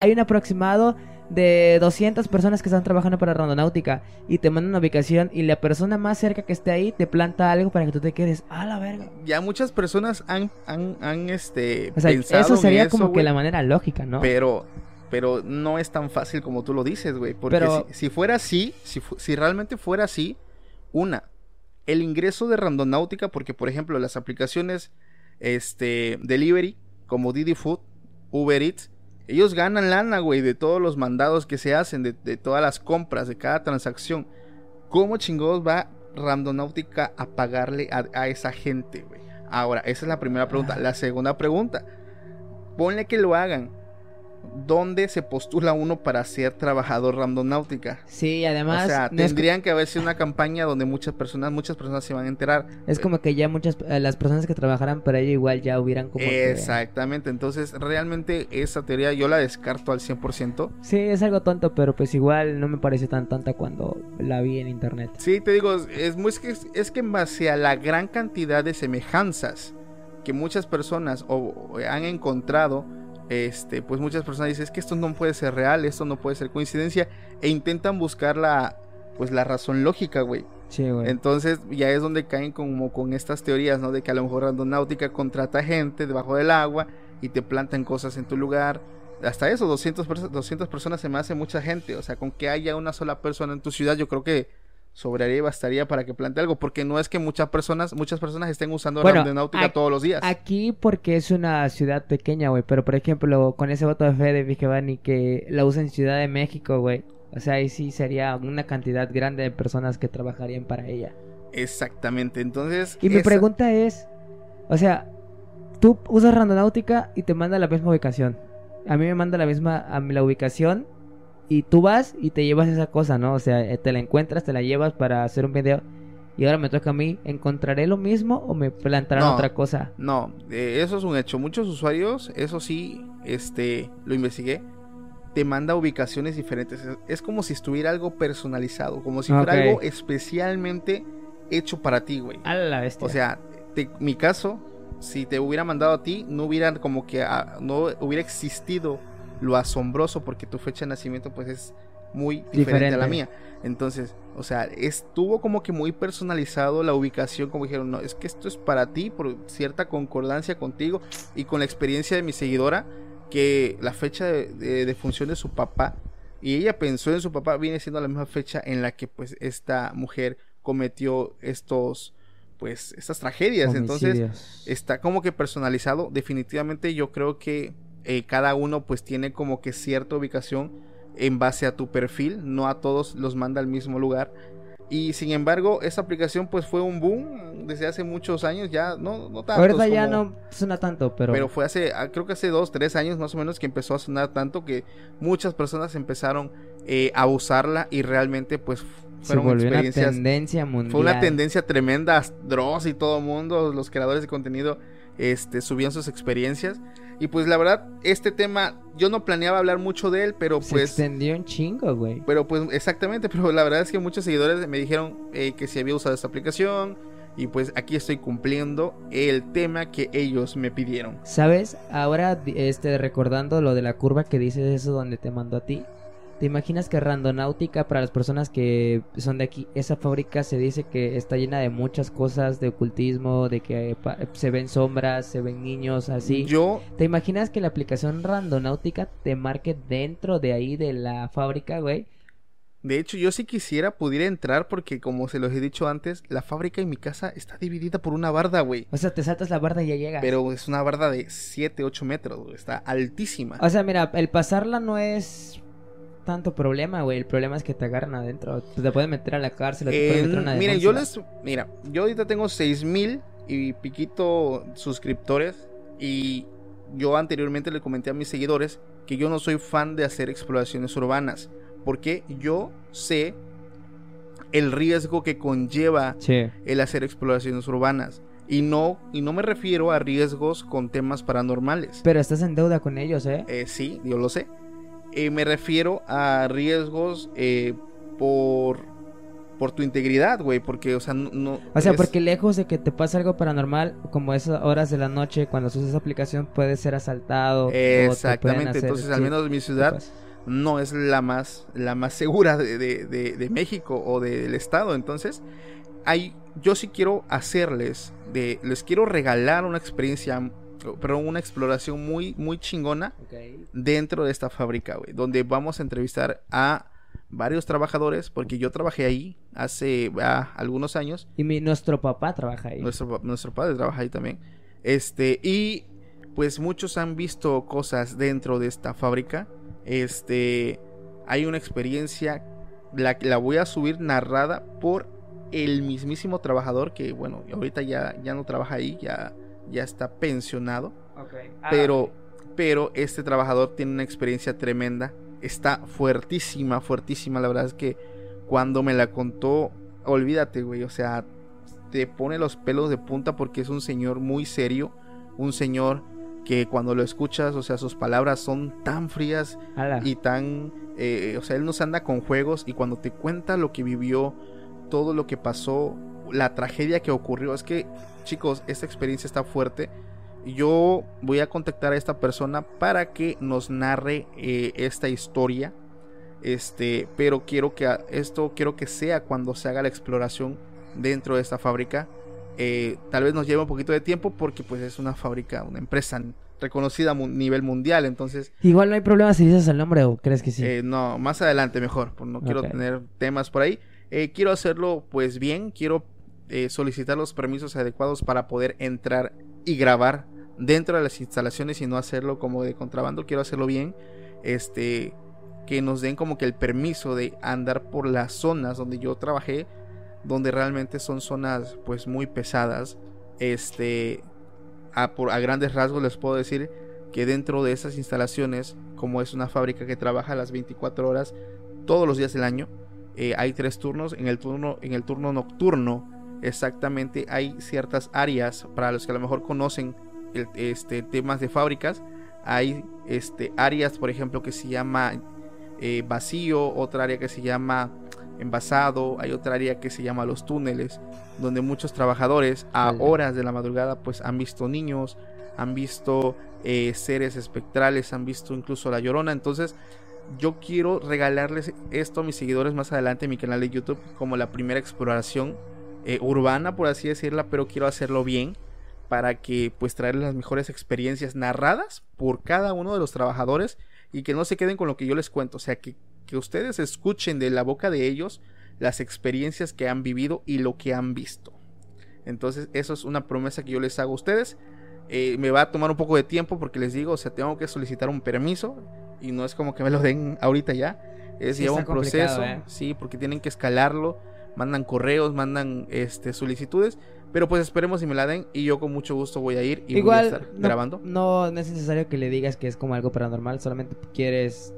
Hay un aproximado de 200 personas que están trabajando para Randonáutica y te mandan una ubicación y la persona más cerca que esté ahí te planta algo para que tú te quedes a la verga. Ya muchas personas han, han, han este, O sea, pensado eso en sería eso, como que la manera lógica, ¿no? Pero, pero no es tan fácil como tú lo dices, güey. Porque Pero- si, si fuera así, si, si realmente fuera así, una, el ingreso de Randonáutica, porque por ejemplo las aplicaciones este, delivery, como Didi Food, Uber Eats, ellos ganan lana, güey, de todos los mandados que se hacen, de, todas las compras, de cada transacción. ¿Cómo chingados va Randonáutica a pagarle a, a esa gente, güey? Ahora, esa es la primera pregunta. La segunda pregunta, ponle que lo hagan. Dónde se postula uno para ser trabajador randonáutica. Sí, además. o sea, no es, tendrían que haber sido una campaña donde muchas personas, muchas personas se van a enterar. es como que ya muchas. eh, Las personas que trabajaran para ello igual ya hubieran como. que- Exactamente, entonces realmente esa teoría yo la descarto al 100%. Sí, es algo tonto, pero pues igual no me pareció tan tonta cuando la vi en internet. Sí, te digo, es- muy, es, que, es que en base a la gran cantidad de semejanzas que muchas personas o, o han encontrado, este, pues muchas personas dicen, es que esto no puede ser real, esto no puede ser coincidencia, e intentan buscar la, pues la razón lógica, güey. Sí, güey. Entonces ya es donde caen como con estas teorías, ¿no? De que a lo mejor Randonáutica contrata gente debajo del agua y te plantan cosas en tu lugar. Hasta eso, 200, perso- 200 personas se me hace mucha gente. O sea, con que haya una sola persona en tu ciudad, yo creo que sobraría y bastaría para que plante algo. Porque no es que muchas personas, muchas personas estén usando Bueno, todos los días. Aquí porque es una ciudad pequeña, güey. Pero por ejemplo, con ese voto de fe de Vigevani que la usa en Ciudad de México, güey. O sea, ahí sí sería una cantidad grande de personas que trabajarían para ella. Exactamente. Entonces. Y mi pregunta es, o sea, tú usas Randonáutica y te manda la misma ubicación. A mí me manda la misma a la ubicación y tú vas y te llevas esa cosa, ¿no? O sea, eh, te la encuentras, te la llevas para hacer un video y ahora me toca a mí, ¿encontraré lo mismo o me plantarán No. otra cosa? No, eh, eso es un hecho. Muchos usuarios, eso sí, este, lo investigué, te manda ubicaciones diferentes. Es, es como si estuviera algo personalizado, como si fuera algo especialmente hecho para ti, güey. A la bestia. O sea, te- mi caso, si te hubiera mandado a ti, no hubiera como que ah, no hubiera existido lo asombroso porque tu fecha de nacimiento pues es muy diferente, a la mía. Entonces, o sea, estuvo como que muy personalizado la ubicación, como dijeron, no, es que esto es para ti por cierta concordancia contigo y con la experiencia de mi seguidora, que la fecha de, de- de función de su papá, y ella pensó en su papá, viene siendo la misma fecha en la que pues esta mujer cometió estos, pues, estas tragedias. Entonces, está como que personalizado. Definitivamente yo creo que eh, cada uno pues tiene como que cierta ubicación en base a tu perfil. No a todos los manda al mismo lugar. Y sin embargo, esa aplicación pues fue un boom desde hace muchos años. Ya no, no tantos Ahorita ya no suena tanto, pero... pero fue hace, ah, creo que hace dos, tres años más o menos que empezó a sonar tanto que muchas personas empezaron eh, a usarla y realmente pues se fueron volvió una experiencias tendencia mundial. fue una tendencia tremenda, Dross y todo el mundo, los creadores de contenido, este, subían sus experiencias. Y pues la verdad, este tema, yo no planeaba hablar mucho de él, pero Se pues... extendió un chingo, güey. Pero pues exactamente, pero la verdad es que muchos seguidores me dijeron eh, que si había usado esta aplicación. Y pues aquí estoy cumpliendo el tema que ellos me pidieron. ¿Sabes? Ahora, este, recordando lo de la curva que dices eso donde te mandó a ti. ¿Te imaginas que Randonáutica, para las personas que son de aquí, esa fábrica se dice que está llena de muchas cosas, de ocultismo, de que pa- se ven sombras, se ven niños, así? Yo, ¿Te imaginas que la aplicación Randonáutica te marque dentro de ahí de la fábrica, güey? de hecho, yo si quisiera pudiera entrar porque como se los he dicho antes, la fábrica en mi casa está dividida por una barda, güey. O sea, te saltas la barda y ya llegas. Pero es una barda de 7, 8 metros, güey. Está altísima. O sea, mira, el pasarla no es tanto problema, güey. El problema es que te agarran adentro. Te pueden meter a la cárcel. te Eh, pueden meter una miren, yo les. Mira, yo ahorita tengo 6 mil y piquito suscriptores. Y yo anteriormente le comenté a mis seguidores que yo no soy fan de hacer exploraciones urbanas. Porque yo sé el riesgo que conlleva Sí. el hacer exploraciones urbanas. Y no, y no me refiero a riesgos con temas paranormales. Pero estás en deuda con ellos, ¿eh? Eh, sí, yo lo sé. Eh, me refiero a riesgos eh, por, por tu integridad, güey. Porque, o sea, no. no- O sea, es- porque lejos de que te pase algo paranormal, como esas horas de la noche, cuando usas esa aplicación, puedes ser asaltado. Exactamente. hacer- Entonces, al menos mi ciudad no es la más, la más segura de, de- de- de México o del estado. Entonces, hay, yo sí quiero hacerles, de, les quiero regalar una experiencia, pero una exploración muy, muy chingona dentro de esta fábrica, güey, donde vamos a entrevistar a varios trabajadores, porque yo trabajé ahí hace ah, algunos años, Y mi, nuestro papá trabaja ahí. nuestro, nuestro padre trabaja ahí también, este, y pues muchos han visto cosas dentro de esta fábrica, este, hay una experiencia, la, la voy a subir narrada por el mismísimo trabajador, que bueno, ahorita ya, ya no trabaja ahí, ya, ya está pensionado. Ah, pero pero este trabajador tiene una experiencia tremenda. Está fuertísima, fuertísima. La verdad es que cuando me la contó, olvídate, güey. O sea, te pone los pelos de punta porque es un señor muy serio. Un señor que cuando lo escuchas, o sea, sus palabras son tan frías Ala. y tan... eh, o sea, él nos anda con juegos y cuando te cuenta lo que vivió, todo lo que pasó, la tragedia que ocurrió, es que, chicos, esta experiencia está fuerte. Yo voy a contactar a esta persona para que nos narre eh, esta historia. Este, pero quiero que esto quiero que sea cuando se haga la exploración dentro de esta fábrica. Eh, tal vez nos lleve un poquito de tiempo porque pues es una fábrica, una empresa reconocida a nivel mundial. Entonces, Igual no hay problema si dices el nombre o crees que sí. eh, no, más adelante mejor, no quiero tener temas por ahí. Eh, quiero hacerlo pues bien, quiero eh, solicitar los permisos adecuados para poder entrar y grabar dentro de las instalaciones y no hacerlo como de contrabando, quiero hacerlo bien. Este, que nos den como que el permiso de andar por las zonas donde yo trabajé, donde realmente son zonas pues muy pesadas. Este, a, por, a grandes rasgos les puedo decir que dentro de esas instalaciones, como es una fábrica que trabaja las 24 horas todos los días del año, eh, hay tres turnos. En el turno, en el turno nocturno, exactamente hay ciertas áreas para los que a lo mejor conocen el- este, temas de fábricas. Hay este, áreas, por ejemplo, que se llama eh, vacío, otra área que se llama envasado, hay otra área que se llama los túneles, donde muchos trabajadores a horas de la madrugada pues han visto niños, han visto eh, seres espectrales, han visto incluso la llorona. Entonces, yo quiero regalarles esto a mis seguidores más adelante en mi canal de YouTube como la primera exploración eh, urbana, por así decirla, pero quiero hacerlo bien para que pues traerles las mejores experiencias narradas por cada uno de los trabajadores y que no se queden con lo que yo les cuento, o sea, que, que ustedes escuchen de la boca de ellos las experiencias que han vivido y lo que han visto. Entonces, eso es una promesa que yo les hago a ustedes. Eh, me va a tomar un poco de tiempo porque les digo, o sea, tengo que solicitar un permiso y no es como que me lo den ahorita ya. Es Sí, lleva un proceso, ¿eh? sí, porque tienen que escalarlo, mandan correos, mandan este solicitudes, pero pues esperemos si me la den y yo con mucho gusto voy a ir y voy a Igual estar no, grabando. no, no es necesario que le digas que es como algo paranormal, solamente quieres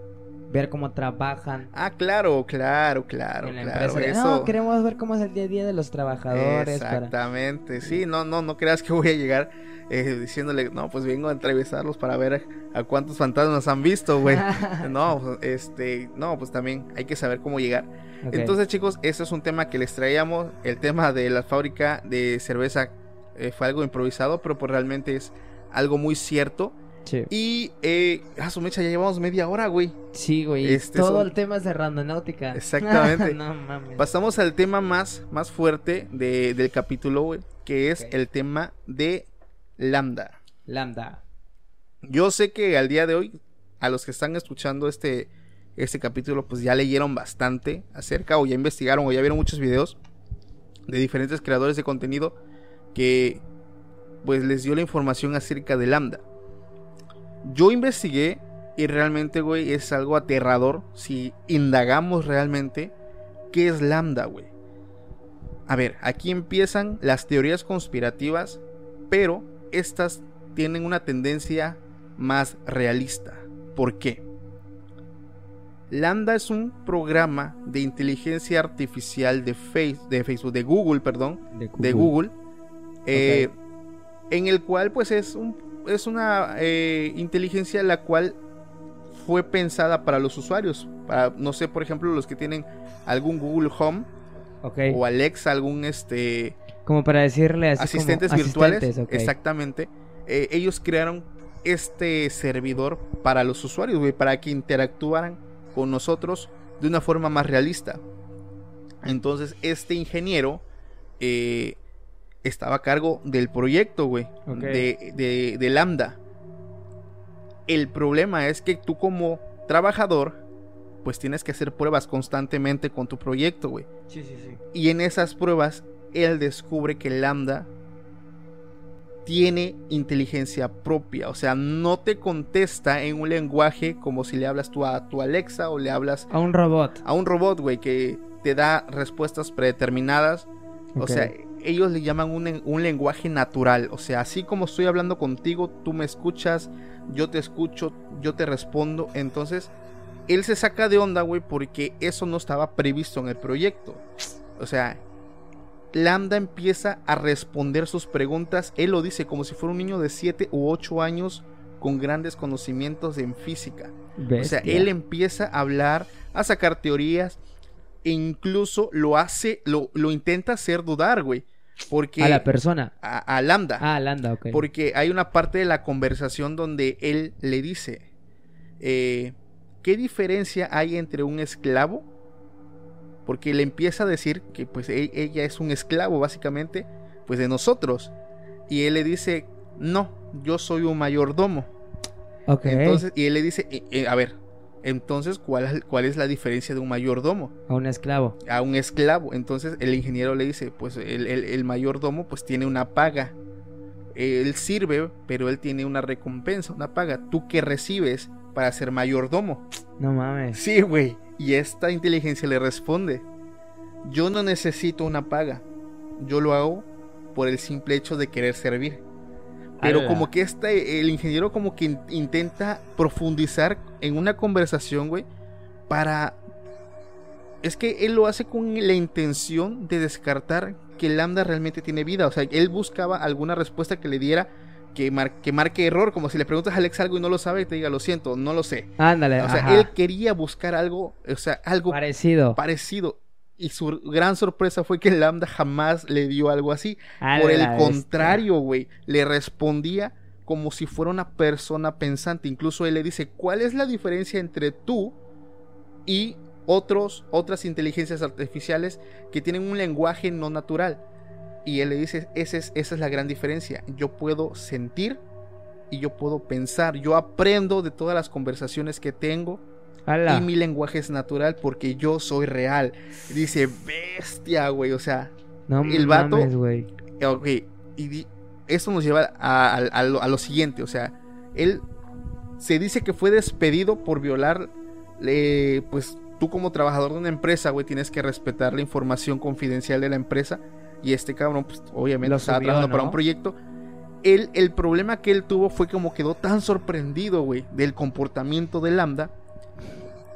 ver cómo trabajan Ah, claro, claro, claro, en la claro. empresa. Eso. No, queremos ver cómo es el día a día de los trabajadores. para- Exactamente, sí, no, no, no creas que voy a llegar eh, diciéndole, no, pues vengo a entrevistarlos para ver a, cuántos fantasmas han visto, güey. no, este, no, pues también hay que saber cómo llegar. Entonces, chicos, eso es un tema que les traíamos. El tema de la fábrica de cerveza eh, fue algo improvisado, pero pues realmente es algo muy cierto. Sí. Y, eh, a su mecha, ya llevamos media hora, güey. Sí, güey. Este todo son- el tema es de randonáutica. Exactamente. no mames. Pasamos al tema más, más fuerte de- del capítulo, güey, que es el tema de Lambda. Lambda. Yo sé que al día de hoy, a los que están escuchando este, este capítulo, pues ya leyeron bastante acerca, o ya investigaron, o ya vieron muchos videos de diferentes creadores de contenido que pues les dio la información acerca de Lambda. Yo investigué y realmente, güey, es algo aterrador si indagamos realmente qué es Lambda, güey. A ver, aquí empiezan las teorías conspirativas, pero estas tienen una tendencia más realista. ¿Por qué? Lambda es un programa de inteligencia artificial de, Face- de Facebook, de Google, perdón, de Google, eh, en el cual pues es, un, es una eh, inteligencia la cual fue pensada para los usuarios, para, no sé, por ejemplo, los que tienen algún Google Home o Alexa, algún este Como para decirle así como asistentes virtuales, asistentes, exactamente, eh, ellos crearon este servidor para los usuarios, güey, para que interactuaran con nosotros de una forma más realista. Entonces, este ingeniero eh, estaba a cargo del proyecto, güey, de, de- de Lambda. El problema es que tú como trabajador, pues tienes que hacer pruebas constantemente con tu proyecto, güey. Sí, sí, sí. Y en esas pruebas, él descubre que Lambda tiene inteligencia propia. O sea, no te contesta en un lenguaje como si le hablas tú a tu Alexa o le hablas A un robot. a un robot, güey, que te da respuestas predeterminadas. O sea, ellos le llaman un, un lenguaje natural. O sea, así como estoy hablando contigo, tú me escuchas, yo te escucho, yo te respondo. Entonces, él se saca de onda, güey, porque eso no estaba previsto en el proyecto. O sea, Lambda empieza a responder sus preguntas. Él lo dice como si fuera un niño de 7 u 8 años con grandes conocimientos en física. O sea, él empieza a hablar, a sacar teorías, e incluso lo hace, lo, lo intenta hacer dudar, güey. Porque A la persona. a, a Lambda. Ah, Landa, ok. Porque hay una parte de la conversación donde él le dice, eh, ¿qué diferencia hay entre un esclavo? Porque le empieza a decir que pues e- ella es un esclavo básicamente, pues de nosotros. Y él le dice, no, yo soy un mayordomo. Ok. Entonces, y él le dice, "Eh, eh, a ver, entonces, ¿cuál, es- ¿cuál es la diferencia de un mayordomo? A un esclavo. a un esclavo. Entonces el ingeniero le dice, pues el, el- el mayordomo pues tiene una paga. Él sirve, pero él tiene una recompensa, una paga. ¿Tú qué recibes para ser mayordomo? No mames. Sí, güey. Y esta inteligencia le responde, yo no necesito una paga. Yo lo hago por el simple hecho de querer servir. Pero Ala. como que este, el ingeniero como que in- intenta profundizar en una conversación, güey, para... Es que él lo hace con la intención de descartar que Lambda realmente tiene vida. O sea, él buscaba alguna respuesta que le diera que, mar- que marque error. Como si le preguntas a Alex algo y no lo sabe, te diga, lo siento, no lo sé. Ándale. O sea, ajá. él quería buscar algo, o sea, algo Parecido. parecido. Y su gran sorpresa fue que Lambda jamás le dio algo así. A Por el contrario, güey, le respondía como si fuera una persona pensante. Incluso él le dice, ¿cuál es la diferencia entre tú y otros, otras inteligencias artificiales que tienen un lenguaje no natural? Y él le dice, esa es, esa es la gran diferencia. Yo puedo sentir y yo puedo pensar. Yo aprendo de todas las conversaciones que tengo Ala. y mi lenguaje es natural porque yo soy real. Dice, bestia, güey. O sea, No el vato- mames, güey. ok. Y eso nos lleva a, a- a lo, a lo siguiente. O sea, él se dice que fue despedido por violar. eh, pues tú, como trabajador de una empresa, güey, tienes que respetar la información confidencial de la empresa. Y este cabrón, pues obviamente estaba subió, trabajando para un proyecto. Él, el problema que él tuvo fue como quedó tan sorprendido, güey, del comportamiento de Lambda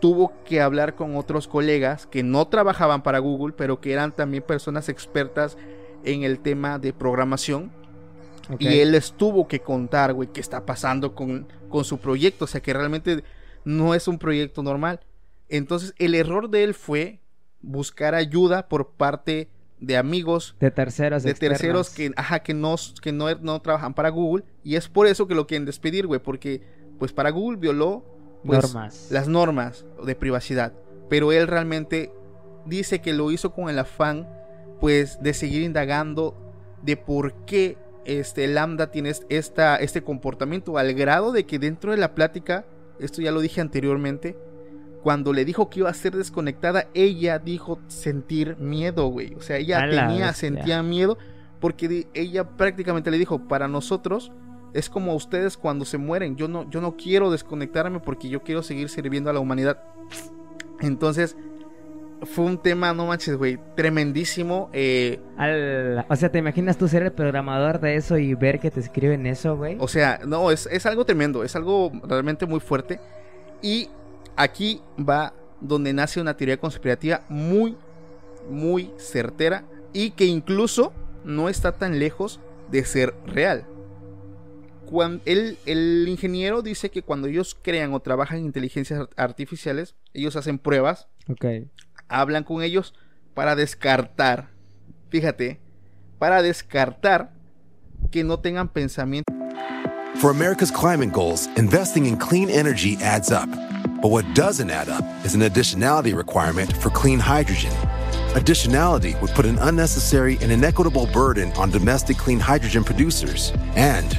tuvo que hablar con otros colegas que no trabajaban para Google, pero que eran también personas expertas en el tema de programación. Y él les tuvo que contar, güey, qué está pasando con, con su proyecto. O sea, que realmente no es un proyecto normal. Entonces, el error de él fue buscar ayuda por parte de amigos, De terceros. de externos. terceros que, ajá, que, no, que no, no trabajan para Google. Y es por eso que lo quieren despedir, güey, porque pues para Google violó pues, Normas. las normas de privacidad. Pero él realmente dice que lo hizo con el afán, pues, de seguir indagando de por qué este Lambda tiene esta, este comportamiento al grado de que dentro de la plática, esto ya lo dije anteriormente, cuando le dijo que iba a ser desconectada, ella dijo sentir miedo, güey. O sea, ella tenía, bestia. sentía miedo porque ella prácticamente le dijo, para nosotros es como ustedes cuando se mueren. Yo no, yo no quiero desconectarme porque yo quiero seguir sirviendo a la humanidad. Entonces, fue un tema, no manches, güey, tremendísimo. eh, Ala. O sea, ¿te imaginas tú ser el programador de eso y ver que te escriben eso, güey? o sea, no, es, es algo tremendo, es algo realmente muy fuerte. Y aquí va donde nace una teoría conspirativa muy, muy certera y que incluso no está tan lejos de ser real. Cuando el, el ingeniero dice que cuando ellos crean o trabajan en inteligencias art- artificiales, ellos hacen pruebas Ok. hablan con ellos para descartar, fíjate, para descartar que no tengan pensamiento. For America's climate goals, investing in clean energy adds up. But what doesn't add up is an additionality requirement for clean hydrogen. Additionality would put an unnecessary and inequitable burden on domestic clean hydrogen producers and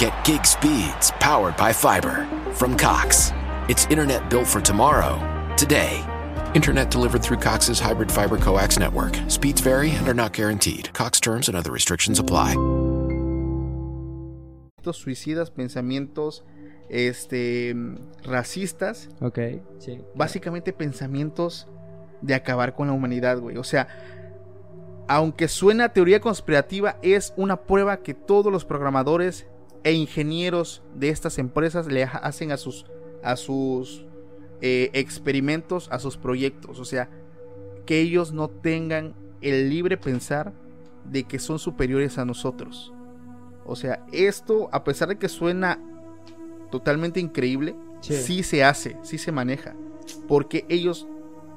Get gig speeds powered by fiber from Cox. It's internet built for tomorrow, today. Internet delivered through Cox's hybrid fiber coax network. Speeds vary and are not guaranteed. Cox terms and other restrictions apply. suicidas, pensamientos este racistas, Ok, sí. básicamente pensamientos de acabar con la humanidad, güey. O sea, aunque suena teoría conspirativa, es una prueba que todos los programadores e ingenieros de estas empresas le ha- hacen a sus a sus eh, experimentos, a sus proyectos. O sea, que ellos no tengan el libre pensar de que son superiores a nosotros. O sea, esto, a pesar de que suena totalmente increíble, Sí. sí se hace, sí se maneja. Porque ellos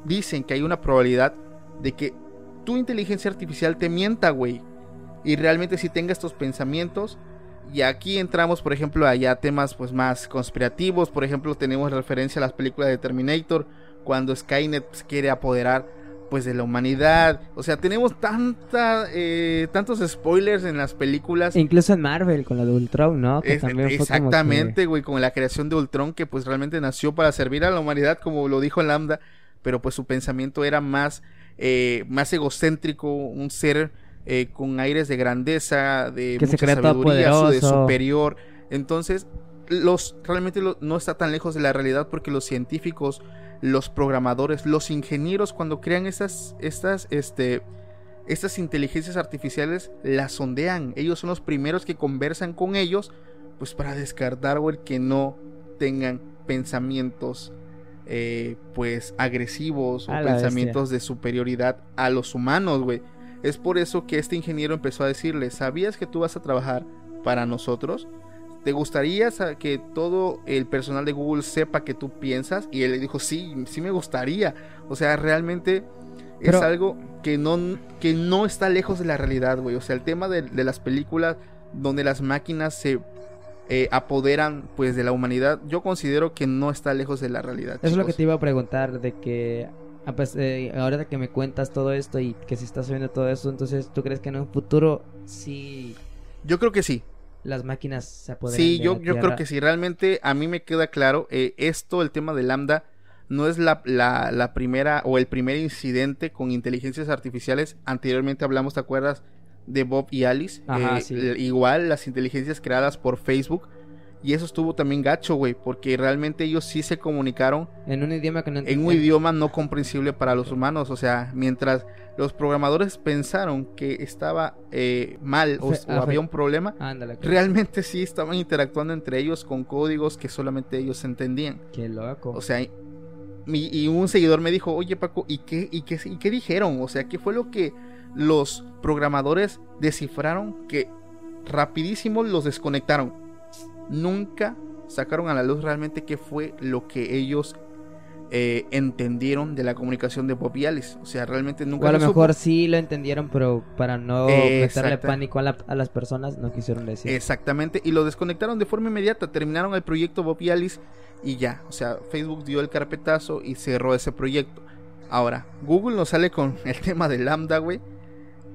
dicen que hay una probabilidad de que tu inteligencia artificial te mienta, güey. Y realmente si tenga estos pensamientos. Y aquí entramos, por ejemplo, allá temas pues más conspirativos. Por ejemplo, tenemos referencia a las películas de Terminator. Cuando Skynet pues, quiere apoderar pues de la humanidad. O sea, tenemos tanta, eh, tantos spoilers en las películas. Incluso en Marvel con la de Ultron, ¿no? Que Es- también fue como que- exactamente, güey, con la creación de Ultron, que pues realmente nació para servir a la humanidad, como lo dijo Lambda, pero pues su pensamiento era más, eh, más egocéntrico, un ser eh, con aires de grandeza, de Que se mucha cree sabiduría, de superior. Entonces, los realmente lo- no está tan lejos de la realidad porque los científicos, los programadores, los ingenieros cuando crean estas, estas, este, estas inteligencias artificiales las sondean. Ellos son los primeros que conversan con ellos, pues para descartar, güey, que no tengan pensamientos, eh, pues agresivos o pensamientos de superioridad a los humanos, güey. Es por eso que este ingeniero empezó a decirle, ¿sabías que tú vas a trabajar para nosotros? ¿Te gustaría que todo el personal de Google sepa que tú piensas? Y él le dijo, sí, sí me gustaría. O sea, realmente Pero- es algo que no, que no está lejos de la realidad, güey. O sea, el tema de, de las películas donde las máquinas se eh, apoderan pues de la humanidad, yo considero que no está lejos de la realidad. Eso es lo que te iba a preguntar, de que a pes- eh, ahora que me cuentas todo esto y que se está subiendo todo esto, entonces tú crees que en un futuro sí Yo creo que sí. las máquinas se apoderan Sí, yo, yo creo que sí. Realmente a mí me queda claro, eh, esto, el tema de Lambda, no es la, la, la primera o el primer incidente con inteligencias artificiales. Anteriormente hablamos, ¿te acuerdas? De Bob y Alice. Ajá, Eh, sí. Igual las inteligencias creadas por Facebook. Y eso estuvo también gacho, güey, porque realmente ellos sí se comunicaron En un idioma que no en un idioma no comprensible para los humanos. O sea, mientras los programadores pensaron que estaba eh, mal o, había un problema, Ándale, realmente sí estaban interactuando entre ellos con códigos que solamente ellos entendían. Qué loco. O sea, y, y un seguidor me dijo, oye Paco, ¿y qué, y, qué, ¿y qué dijeron? O sea, ¿qué fue lo que los programadores descifraron que rapidísimo los desconectaron? Nunca sacaron a la luz realmente qué fue lo que ellos eh, entendieron de la comunicación de Bob y Alice. O sea, realmente nunca o a lo supo. mejor sí lo entendieron, pero para no meterle Exacto. pánico a, la- a las personas no quisieron decir. Exactamente, y lo desconectaron de forma inmediata, terminaron el proyecto Bob y Alice y ya, o sea, Facebook dio el carpetazo y cerró ese proyecto. Ahora, Google nos sale con el tema de Lambda, güey,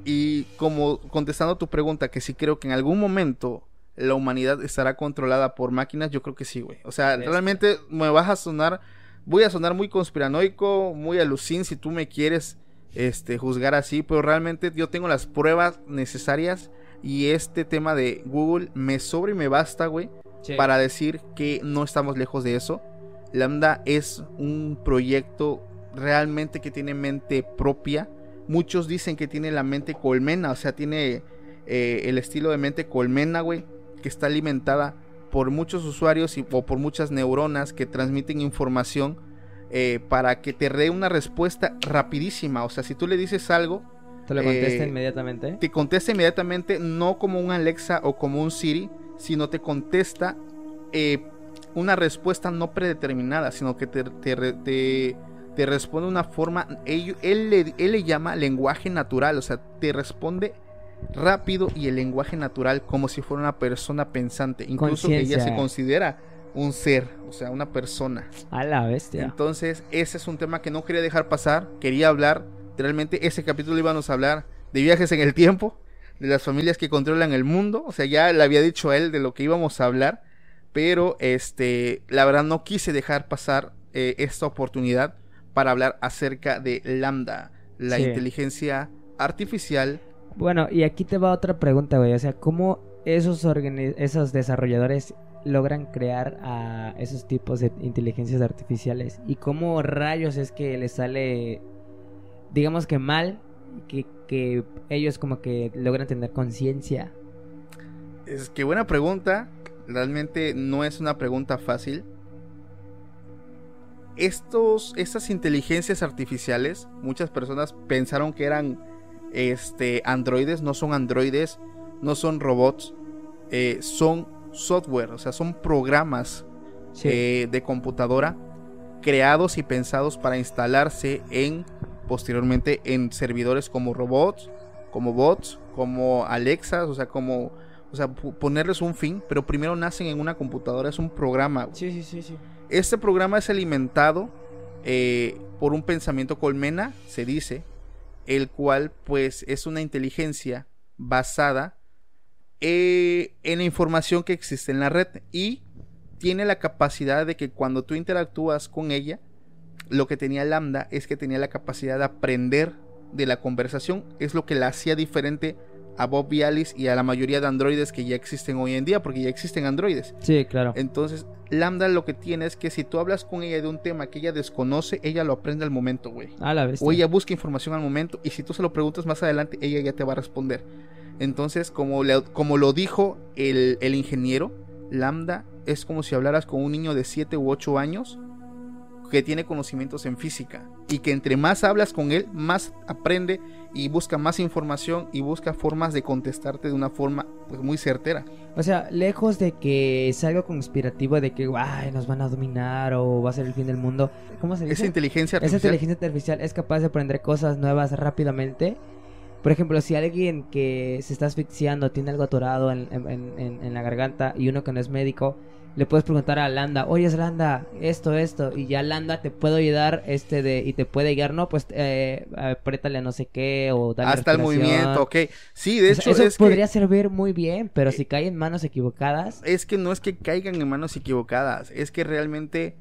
y como contestando a tu pregunta, que si creo que en algún momento la humanidad estará controlada por máquinas, yo creo que sí, güey. O sea, Bestia. realmente me vas a sonar, voy a sonar muy conspiranoico, muy alucin si tú me quieres este, juzgar así, pero realmente yo tengo las pruebas necesarias y este tema de Google me sobra y me basta, güey, Sí. para decir que no estamos lejos de eso. Lambda es un proyecto realmente que tiene mente propia. Muchos dicen que tiene la mente colmena, o sea, tiene eh, el estilo de mente colmena, güey, que está alimentada por muchos usuarios y, o por muchas neuronas que transmiten información eh, para que te dé una respuesta rapidísima. O sea, si tú le dices algo, ¿Te lo contesta eh, inmediatamente? te contesta inmediatamente, no como un Alexa o como un Siri, sino te contesta eh, una respuesta no predeterminada, sino que te, te, te- te responde de una forma, él, él le, él le llama lenguaje natural, o sea, te responde rápido y el lenguaje natural como si fuera una persona pensante, incluso ella Conciencia. se considera un ser, o sea, una persona. A la bestia. Entonces, ese es un tema que no quería dejar pasar. Quería hablar. Realmente, ese capítulo íbamos a hablar de viajes en el tiempo. de las familias que controlan el mundo. O sea, ya le había dicho a él de lo que íbamos a hablar. Pero este, la verdad no quise dejar pasar eh, esta oportunidad para hablar acerca de Lambda, la Sí. inteligencia artificial. Bueno, y aquí te va otra pregunta, güey. O sea, ¿cómo esos, esos desarrolladores logran crear a esos tipos de inteligencias artificiales? ¿Y cómo rayos es que les sale, digamos que mal, que, que ellos como que logran tener conciencia? Es que buena pregunta. Realmente no es una pregunta fácil. Estos, estas inteligencias artificiales, muchas personas pensaron que eran este, androides, no son androides, no son robots, eh, son software, o sea, son programas Sí. eh, de computadora creados y pensados para instalarse en posteriormente en servidores como robots, como bots, como Alexas, o sea, como o sea, ponerles un fin, pero primero nacen en una computadora, es un programa. sí, sí, sí, sí. Este programa es alimentado eh, por un pensamiento colmena, se dice, el cual pues es una inteligencia basada eh, en la información que existe en la red y tiene la capacidad de que cuando tú interactúas con ella, lo que tenía Lambda es que tenía la capacidad de aprender de la conversación, es lo que la hacía diferente a Bob Vialis y a la mayoría de androides que ya existen hoy en día, porque ya existen androides. Sí, claro. Entonces, Lambda lo que tiene es que si tú hablas con ella de un tema que ella desconoce, ella lo aprende al momento, güey. A la vez. O ella busca información al momento y si tú se lo preguntas más adelante, ella ya te va a responder. Entonces, como, le- como lo dijo el, el ingeniero, Lambda es como si hablaras con un niño de 7 u 8 años que tiene conocimientos en física y que entre más hablas con él, más aprende y busca más información y busca formas de contestarte de una forma pues, muy certera. O sea, lejos de que sea algo conspirativo de que "Ay, nos van a dominar o va a ser el fin del mundo. ¿Cómo se dice? Esa inteligencia Esa artificial inteligencia artificial es capaz de aprender cosas nuevas rápidamente. Por ejemplo, si alguien que se está asfixiando tiene algo atorado en, en- en- en la garganta y uno que no es médico, le puedes preguntar a Landa, oye Landa, esto, esto, y ya Landa te puede ayudar este de, y te puede guiar, no, pues eh, apriétale a no sé qué o dale hasta el respiración". movimiento, ok. Sí, de O sea, hecho eso es que- podría servir muy bien, pero si cae en manos equivocadas, es que no es que caigan en manos equivocadas, es que realmente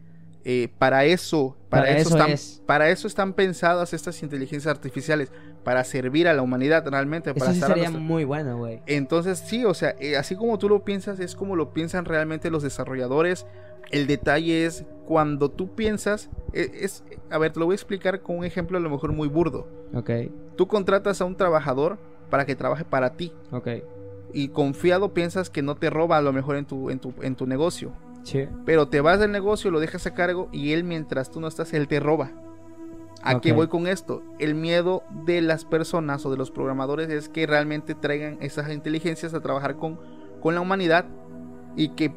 eh, para eso, para, Para eso, eso están, es. para eso están pensadas estas inteligencias artificiales, para servir a la humanidad realmente, para eso sí estar a sería muy bueno, güey. Entonces sí, o sea, eh, así como tú lo piensas, es como lo piensan realmente los desarrolladores. El detalle es cuando tú piensas, eh, es, a ver, te lo voy a explicar con un ejemplo a lo mejor muy burdo. Ok, Tú contratas a un trabajador para que trabaje para ti ok. y confiado piensas que no te roba a lo mejor en tu, en tu, en tu negocio. Sí. Pero te vas del negocio, lo dejas a cargo y él mientras tú no estás, él te roba. ¿A qué voy con esto? El miedo de las personas o de los programadores es que realmente traigan esas inteligencias a trabajar con, con la humanidad y que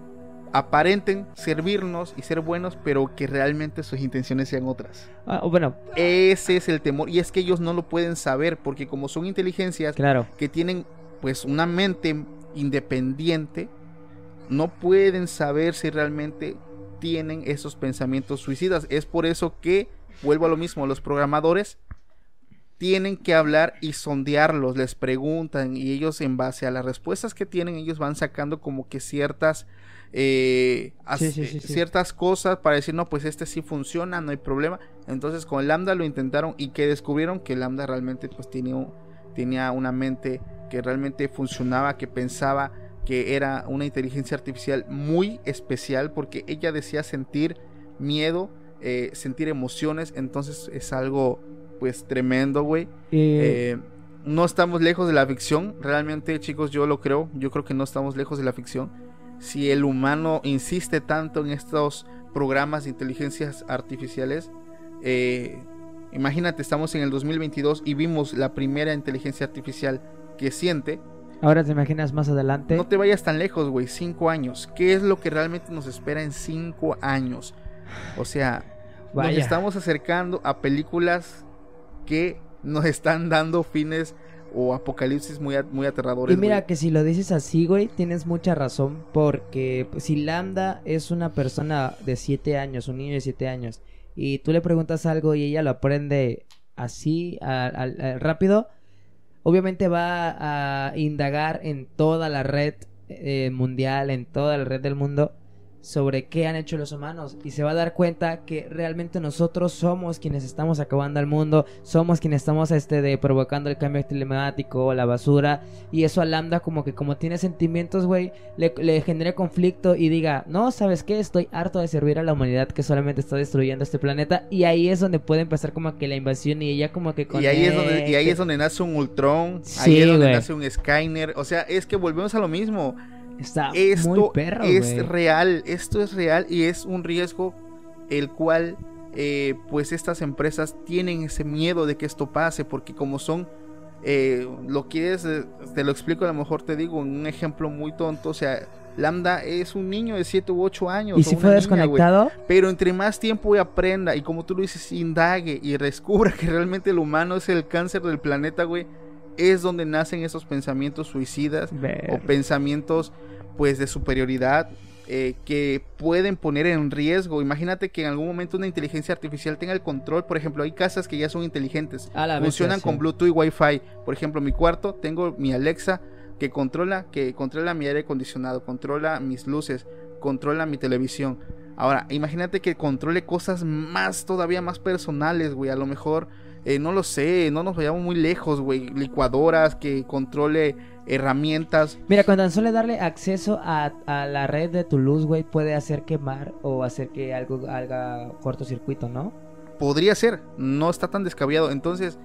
aparenten servirnos y ser buenos, pero que realmente sus intenciones sean otras. Ah, bueno, Ese es el temor y es que ellos no lo pueden saber porque como son inteligencias claro. que tienen pues una mente independiente, no pueden saber si realmente tienen esos pensamientos suicidas. Es por eso que, vuelvo a lo mismo, los programadores tienen que hablar y sondearlos, les preguntan y ellos en base a las respuestas que tienen, ellos van sacando como que ciertas... eh, as- Sí, sí, sí, sí. ciertas cosas para decir no pues este sí funciona no hay problema entonces con lambda lo intentaron y que descubrieron que lambda realmente pues un- tenía una mente que realmente funcionaba, que pensaba que era una inteligencia artificial muy especial porque ella decía sentir miedo, eh, sentir emociones, entonces es algo pues tremendo, güey. Eh, Eh, no estamos lejos de la ficción, realmente chicos yo lo creo, yo creo que no estamos lejos de la ficción. Si el humano insiste tanto en estos programas de inteligencias artificiales, eh, imagínate, estamos en el 2022 y vimos la primera inteligencia artificial que siente. Ahora te imaginas más adelante. No te vayas tan lejos, güey, cinco años. ¿Qué es lo que realmente nos espera en cinco años? O sea, nos Vaya. estamos acercando a películas que nos están dando fines o apocalipsis muy, a- muy aterradores. Y mira güey. que si lo dices así, güey, tienes mucha razón. Porque pues, si Lambda es una persona de 7 años, un niño de 7 años, y tú le preguntas algo y ella lo aprende así, al- al- al- rápido, obviamente va a indagar en toda la red eh, mundial, en toda la red del mundo, sobre qué han hecho los humanos y se va a dar cuenta que realmente nosotros somos quienes estamos acabando al mundo, somos quienes estamos este de provocando el cambio climático, la basura y eso a Lambda como que como tiene sentimientos, güey, le, le genera conflicto y diga, "No, ¿sabes qué? Estoy harto de servir a la humanidad que solamente está destruyendo este planeta" y ahí es donde puede empezar como que la invasión y ella como que Y ahí, es donde, y ahí es donde nace un Ultron, Sí, ahí es donde nace un Skyner, o sea, es que volvemos a lo mismo. Está esto muy perro, es real, esto es real y es un riesgo el cual eh, pues estas empresas tienen ese miedo de que esto pase porque como son eh, lo quieres eh, te lo explico a lo mejor te digo en un ejemplo muy tonto o sea Lambda es un niño de 7 u 8 años Y si fue desconectado, pero entre más tiempo aprenda y como tú lo dices indague y descubra que realmente el humano es el cáncer del planeta güey es donde nacen esos pensamientos suicidas Ver. o pensamientos pues de superioridad eh, que pueden poner en riesgo. Imagínate que en algún momento una inteligencia artificial tenga el control. Por ejemplo, hay casas que ya son inteligentes. A la bestia, Funcionan sí. con Bluetooth y Wi-Fi. Por ejemplo, mi cuarto tengo mi Alexa que controla, que controla mi aire acondicionado, controla mis luces, controla mi televisión. Ahora, imagínate que controle cosas más, todavía más personales, güey. A lo mejor, eh, no lo sé, no nos vayamos muy lejos, güey. Licuadoras, que controle herramientas. Mira, con tan solo darle acceso a, a la red de tu luz, güey, puede hacer quemar o hacer que algo haga cortocircuito, ¿no? Podría ser, no está tan descabellado. Entonces,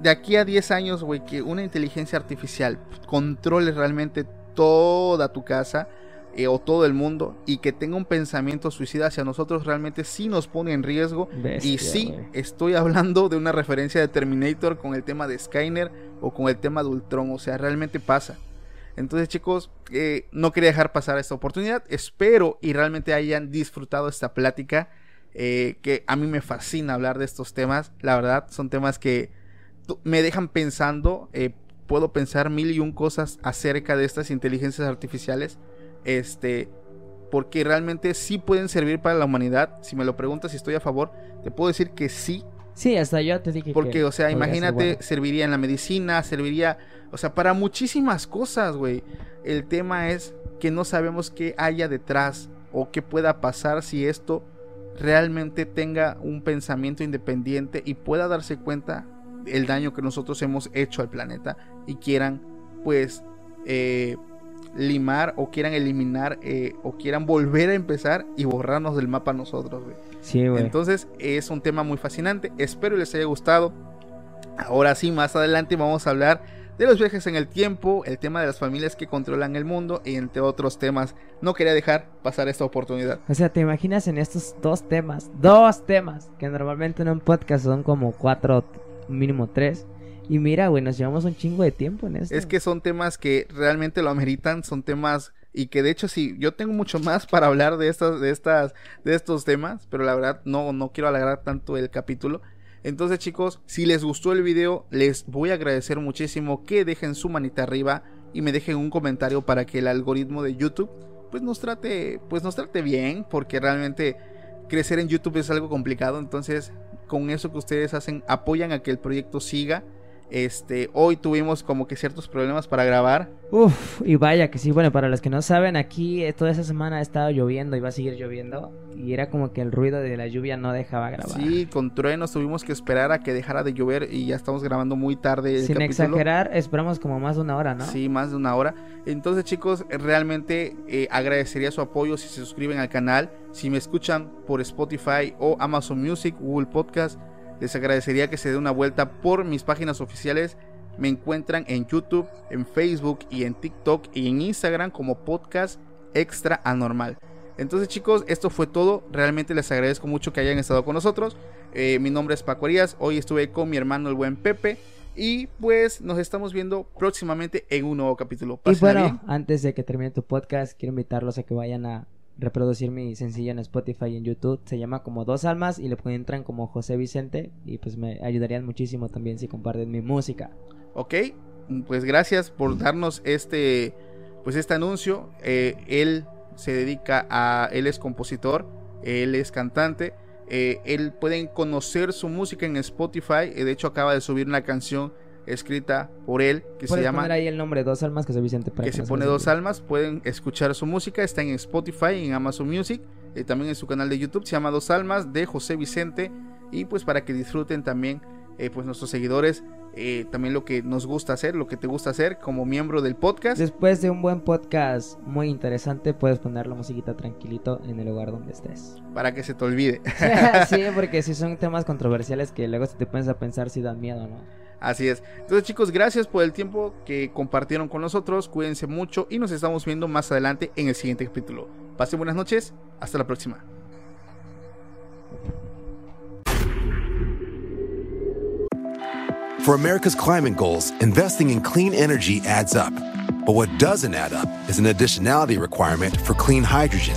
de aquí a 10 años, güey, que una inteligencia artificial controle realmente toda tu casa eh, o todo el mundo y que tenga un pensamiento suicida hacia nosotros, realmente sí nos pone en riesgo. Bestia, y sí, estoy hablando de una referencia de Terminator con el tema de Skyner o con el tema de Ultron. O sea, realmente pasa. Entonces, chicos, eh, no quería dejar pasar esta oportunidad. Espero y realmente hayan disfrutado esta plática. eh, que a mí me fascina hablar de estos temas. La verdad, son temas que me dejan pensando. puedo pensar mil y un cosas acerca de estas inteligencias artificiales. Este, porque realmente sí pueden servir para la humanidad. Si me lo preguntas si estoy a favor, te puedo decir que sí. Sí, hasta yo te dije Porque, que o sea, imagínate, bueno. serviría en la medicina, serviría, o sea, para muchísimas cosas, güey. El tema es que no sabemos qué haya detrás o qué pueda pasar si esto realmente tenga un pensamiento independiente y pueda darse cuenta el daño que nosotros hemos hecho al planeta y quieran, pues, eh, limar o quieran eliminar eh, o quieran volver a empezar y borrarnos del mapa nosotros, güey. Sí, güey. Entonces es un tema muy fascinante. Espero les haya gustado. Ahora sí, más adelante vamos a hablar de los viajes en el tiempo, el tema de las familias que controlan el mundo y entre otros temas. No quería dejar pasar esta oportunidad. O sea, ¿te imaginas en estos dos temas? Dos temas, que normalmente en un podcast son como cuatro, mínimo tres. Y mira, güey, nos llevamos un chingo de tiempo en esto. Es que son temas que realmente lo ameritan, son temas y que de hecho sí, yo tengo mucho más para hablar de estas, de estas, de estos temas, pero la verdad no, no quiero alargar tanto el capítulo. Entonces chicos, si les gustó el video, les voy a agradecer muchísimo que dejen su manita arriba y me dejen un comentario para que el algoritmo de YouTube pues nos trate, pues nos trate bien, porque realmente crecer en YouTube es algo complicado, entonces con eso que ustedes hacen apoyan a que el proyecto siga. Este, hoy tuvimos como que ciertos problemas para grabar. Uf, y vaya que sí, bueno, para los que no saben, aquí eh, toda esa semana ha estado lloviendo y va a seguir lloviendo. Y era como que el ruido de la lluvia no dejaba grabar. Sí, con truenos tuvimos que esperar a que dejara de llover y ya estamos grabando muy tarde el Sin capítulo. exagerar, esperamos como más de una hora, ¿no? Sí, más de una hora. Entonces, chicos, realmente eh, agradecería su apoyo si se suscriben al canal. Si me escuchan por Spotify o Amazon Music, Google Podcast, les agradecería que se dé una vuelta por mis páginas oficiales. Me encuentran en YouTube, en Facebook y en TikTok y en Instagram como Podcast Extra Anormal. Entonces chicos, esto fue todo. Realmente les agradezco mucho que hayan estado con nosotros. Eh, mi nombre es Paco Arias. Hoy estuve con mi hermano el buen Pepe. Y pues nos estamos viendo próximamente en un nuevo capítulo. Y Pásenla bueno, bien. antes de que termine tu podcast, quiero invitarlos a que vayan a reproducir mi sencillo en Spotify y en YouTube. Se llama como Dos Almas y le encuentran como José Vicente. Y pues me ayudarían muchísimo también si comparten mi música. Ok, pues gracias por darnos este, pues este anuncio. Eh, él se dedica a, él es compositor, él es cantante. eh, él pueden conocer su música en Spotify. eh, de hecho, acaba de subir una canción escrita por él, que se llama poner ahí el nombre, Dos Almas, que soy Vicente. para que se pone dos almas. Pueden escuchar su música, está en Spotify, en Amazon Music, y también en su canal de YouTube, se llama Dos Almas de José Vicente. Y pues para que disfruten también, eh, pues nuestros seguidores, eh, también lo que nos gusta hacer, lo que te gusta hacer como miembro del podcast. Después de un buen podcast muy interesante, puedes poner la musiquita tranquilito en el lugar donde estés. para que se te olvide. sí, porque si son temas controversiales que luego si te pones a pensar si dan miedo, ¿no? Así es. Entonces chicos, gracias por el tiempo que compartieron con nosotros. Cuídense mucho y nos estamos viendo más adelante en el siguiente capítulo. Pasen buenas noches. Hasta la próxima. For America's climate goals, investing in clean energy adds up. But what doesn't add up is an additionality requirement for clean hydrogen.